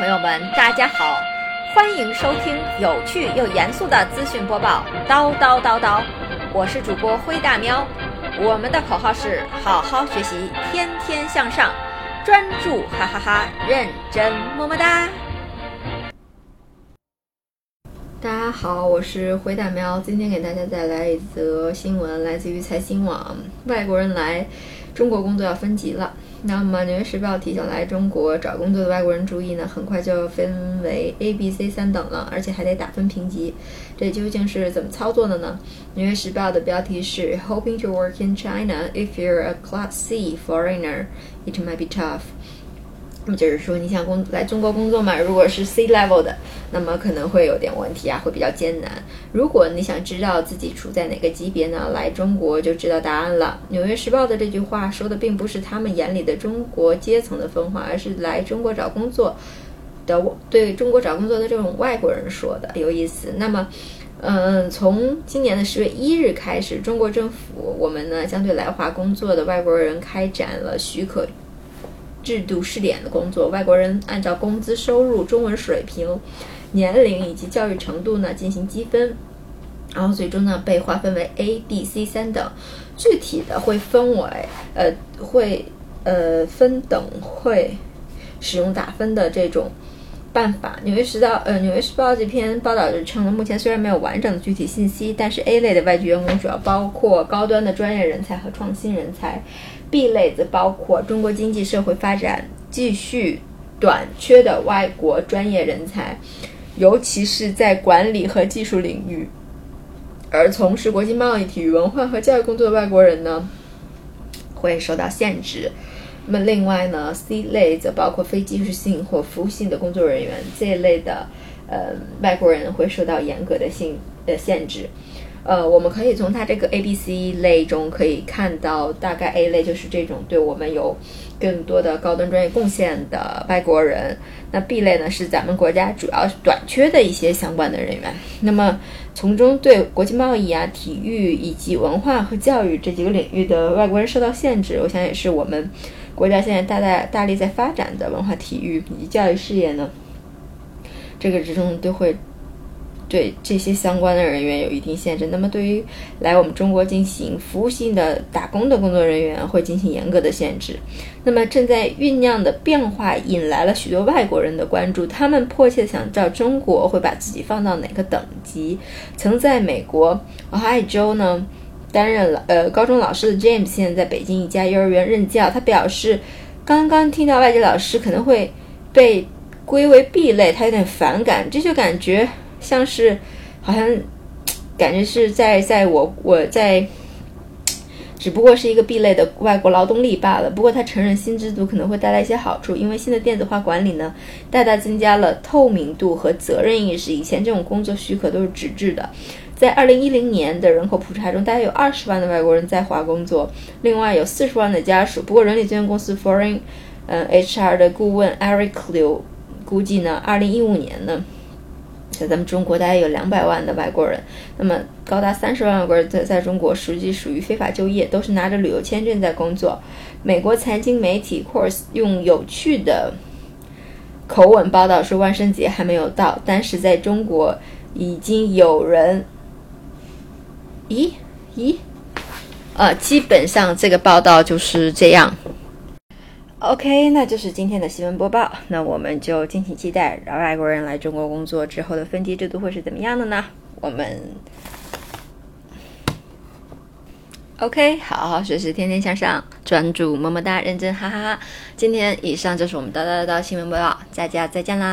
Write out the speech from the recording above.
朋友们，大家好，欢迎收听有趣又严肃的资讯播报，叨叨叨叨。我是主播灰大喵，我们的口号是好好学习，天天向上，专注哈哈哈，认真么么哒。大家好，我是回大喵，今天给大家带来一则新闻，来自于财新网，外国人来中国工作要分级了。那么《纽约时报》提醒来中国找工作的外国人注意呢，很快就要分为 A、B、C 三等了，而且还得打分评级。这究竟是怎么操作的呢？《纽约时报》的标题是 “Hoping to work in China, if you're a Class C foreigner, it might be tough.” 那么就是说，你想工来中国工作嘛？如果是 C level 的，那么可能会有点问题啊，会比较艰难。如果你想知道自己处在哪个级别呢？来中国就知道答案了。《纽约时报》的这句话说的并不是他们眼里的中国阶层的分化，而是来中国找工作的对中国找工作的这种外国人说的，有意思。那么，嗯，从今年的十月一日开始，中国政府我们呢将对来华工作的外国人开展了许可。制度试点的工作，外国人按照工资、收入、中文水平、年龄以及教育程度呢进行积分，然后最终呢被划分为 A、B、C 三等。具体的会分为呃会呃分等会使用打分的这种办法。纽约时报呃纽约时报这篇报道就称了，目前虽然没有完整的具体信息，但是 A 类的外籍员工主要包括高端的专业人才和创新人才。B 类则包括中国经济社会发展继续短缺的外国专业人才，尤其是在管理和技术领域，而从事国际贸易、体育、文化和教育工作的外国人呢，会受到限制。那么另外呢，C 类则包括非技术性或服务性的工作人员，这一类的呃外国人会受到严格的性的限制。呃，我们可以从它这个 A、B、C 类中可以看到，大概 A 类就是这种对我们有更多的高端专业贡献的外国人，那 B 类呢是咱们国家主要短缺的一些相关的人员。那么从中对国际贸易啊、体育以及文化和教育这几个领域的外国人受到限制，我想也是我们国家现在大大大力在发展的文化、体育以及教育事业呢，这个之中都会。对这些相关的人员有一定限制。那么，对于来我们中国进行服务性的打工的工作人员，会进行严格的限制。那么，正在酝酿的变化引来了许多外国人的关注，他们迫切的想知道中国会把自己放到哪个等级。曾在美国俄亥州呢担任了呃高中老师的 James，现在在北京一家幼儿园任教。他表示，刚刚听到外籍老师可能会被归为 B 类，他有点反感，这就感觉。像是，好像感觉是在在我我在，只不过是一个 B 类的外国劳动力罢了。不过他承认新制度可能会带来一些好处，因为新的电子化管理呢，大大增加了透明度和责任意识。以前这种工作许可都是纸质的。在二零一零年的人口普查中，大概有二十万的外国人在华工作，另外有四十万的家属。不过人力资源公司 Foreign 嗯 HR 的顾问 Eric Liu 估计呢，二零一五年呢。在咱们中国，大概有两百万的外国人，那么高达三十万外国人在在中国实际属于非法就业，都是拿着旅游签证在工作。美国财经媒体 Course 用有趣的口吻报道说，万圣节还没有到，但是在中国已经有人，咦咦，呃，基本上这个报道就是这样。OK，那就是今天的新闻播报。那我们就敬请期待，外国人来中国工作之后的分级制度会是怎么样的呢？我们 OK，好好学习，天天向上，专注，么么哒，认真，哈哈哈。今天以上就是我们叨叨叨新闻播报，大家再见啦。